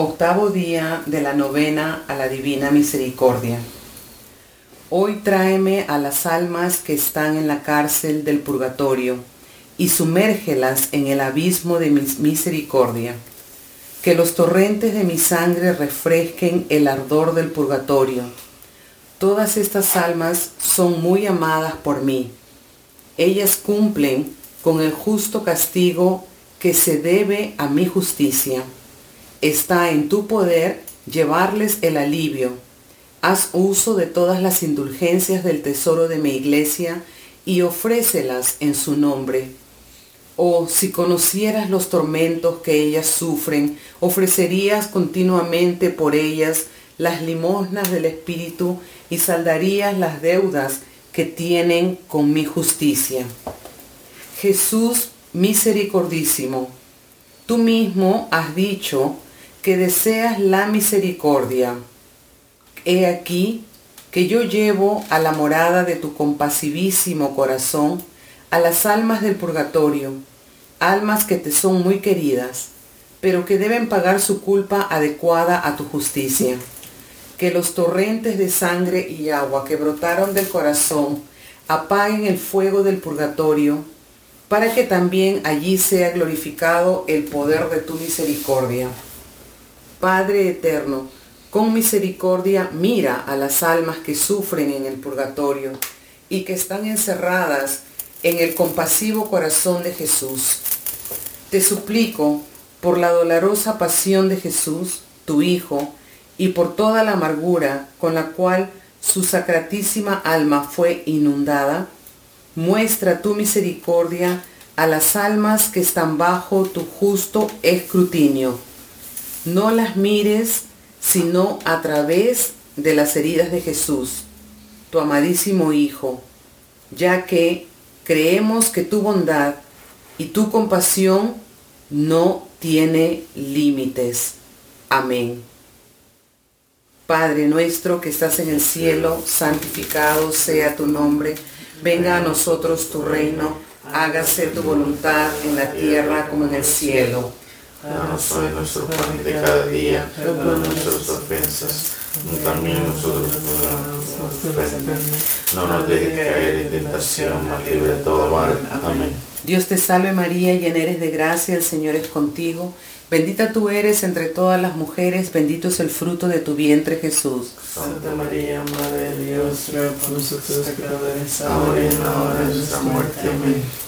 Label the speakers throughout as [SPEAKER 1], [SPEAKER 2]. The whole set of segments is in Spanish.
[SPEAKER 1] Octavo día de la novena a la Divina Misericordia. Hoy tráeme a las almas que están en la cárcel del purgatorio y sumérgelas en el abismo de mi misericordia. Que los torrentes de mi sangre refresquen el ardor del purgatorio. Todas estas almas son muy amadas por mí. Ellas cumplen con el justo castigo que se debe a mi justicia Está en tu poder llevarles el alivio. Haz uso de todas las indulgencias del tesoro de mi iglesia y ofrécelas en su nombre. Oh, si conocieras los tormentos que ellas sufren, ofrecerías continuamente por ellas las limosnas del Espíritu y saldarías las deudas que tienen con mi justicia. Jesús misericordísimo, tú mismo has dicho que deseas la misericordia. He aquí que yo llevo a la morada de tu compasivísimo corazón a las almas del purgatorio, almas que te son muy queridas, pero que deben pagar su culpa adecuada a tu justicia. Que los torrentes de sangre y agua que brotaron del corazón apaguen el fuego del purgatorio, para que también allí sea glorificado el poder de tu misericordia. Padre eterno, con misericordia mira a las almas que sufren en el purgatorio y que están encerradas en el compasivo corazón de Jesús. Te suplico por la dolorosa pasión de Jesús, tu Hijo, y por toda la amargura con la cual su sacratísima alma fue inundada, muestra tu misericordia a las almas que están bajo tu justo escrutinio no las mires sino a través de las heridas de Jesús, tu amadísimo Hijo, ya que creemos que tu bondad y tu compasión no tiene límites. Amén. Padre nuestro que estás en el cielo, santificado sea tu nombre, venga a nosotros tu reino, hágase tu voluntad en la tierra como en el cielo.
[SPEAKER 2] Danos hoy nuestro pan de cada día, perdona nuestras ofensas, también nosotros perdonamos No nos dejes caer en tentación, mas libre de todo mal. Amén.
[SPEAKER 1] Dios te salve María, llena eres de gracia, el Señor es contigo. Bendita tú eres entre todas las mujeres, bendito es el fruto de tu vientre Jesús.
[SPEAKER 2] Santa María, Madre de Dios, ruega por nosotros pecadores, ahora y en la hora de nuestra muerte. Amén.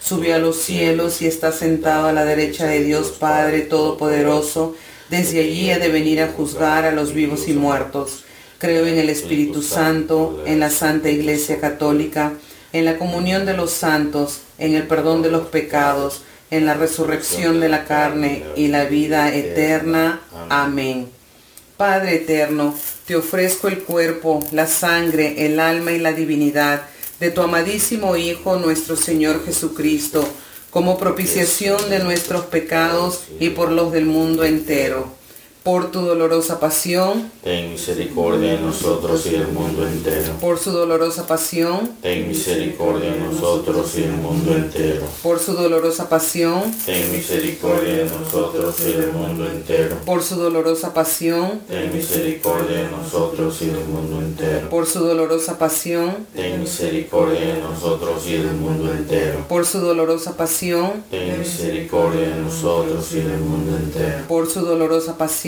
[SPEAKER 1] subió a los cielos y está sentado a la derecha de Dios Padre Todopoderoso. Desde allí ha de venir a juzgar a los vivos y muertos. Creo en el Espíritu Santo, en la Santa Iglesia Católica, en la comunión de los santos, en el perdón de los pecados, en la resurrección de la carne y la vida eterna. Amén. Padre eterno, te ofrezco el cuerpo, la sangre, el alma y la divinidad de tu amadísimo Hijo nuestro Señor Jesucristo, como propiciación de nuestros pecados y por los del mundo entero por tu dolorosa pasión,
[SPEAKER 2] ten misericordia de nosotros y del mundo entero.
[SPEAKER 1] Por su dolorosa pasión,
[SPEAKER 2] ten misericordia de nosotros y del mundo entero.
[SPEAKER 1] Por su dolorosa pasión,
[SPEAKER 2] ten misericordia de nosotros y del mundo entero.
[SPEAKER 1] Por su dolorosa pasión,
[SPEAKER 2] ten misericordia de nosotros y del mundo entero.
[SPEAKER 1] Por su dolorosa pasión,
[SPEAKER 2] ten misericordia de nosotros y del mundo entero.
[SPEAKER 1] Por su dolorosa pasión,
[SPEAKER 2] ten misericordia de nosotros y del mundo entero.
[SPEAKER 1] Por su dolorosa pasión,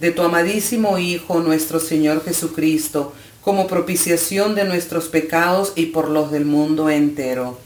[SPEAKER 1] de tu amadísimo Hijo, nuestro Señor Jesucristo, como propiciación de nuestros pecados y por los del mundo entero.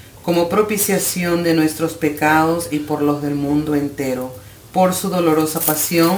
[SPEAKER 1] como propiciación de nuestros pecados y por los del mundo entero. Por su dolorosa pasión,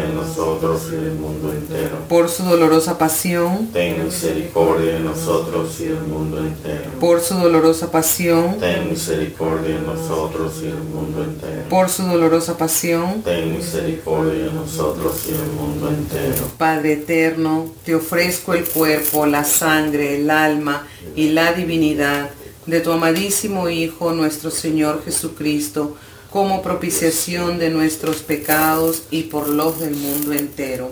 [SPEAKER 2] nosotros y mundo entero.
[SPEAKER 1] por su dolorosa pasión,
[SPEAKER 2] Ten misericordia de nosotros y del mundo entero.
[SPEAKER 1] por su dolorosa pasión,
[SPEAKER 2] Ten misericordia de nosotros y del mundo entero.
[SPEAKER 1] por su dolorosa pasión.
[SPEAKER 2] Ten misericordia de nosotros y del mundo entero.
[SPEAKER 1] Padre eterno, te ofrezco el cuerpo, la sangre, el alma y la divinidad de tu amadísimo Hijo, nuestro Señor Jesucristo, como propiciación de nuestros pecados y por los del mundo entero.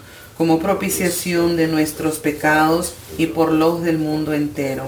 [SPEAKER 1] como propiciación de nuestros pecados y por los del mundo entero.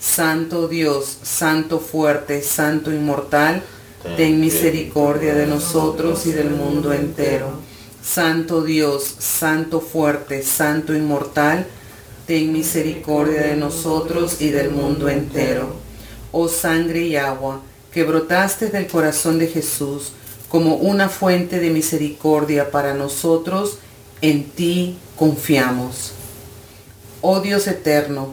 [SPEAKER 1] Santo Dios, Santo fuerte, Santo inmortal, ten misericordia de nosotros y del mundo entero. Santo Dios, Santo fuerte, Santo inmortal, ten misericordia de nosotros y del mundo entero. Oh sangre y agua, que brotaste del corazón de Jesús como una fuente de misericordia para nosotros, en ti confiamos. Oh Dios eterno,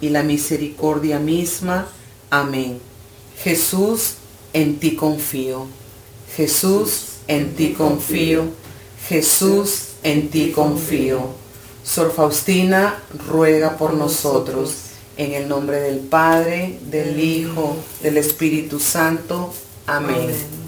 [SPEAKER 1] y la misericordia misma. Amén. Jesús, en ti confío. Jesús, en ti confío. Jesús, en ti confío. Sor Faustina, ruega por nosotros. En el nombre del Padre, del Hijo, del Espíritu Santo. Amén.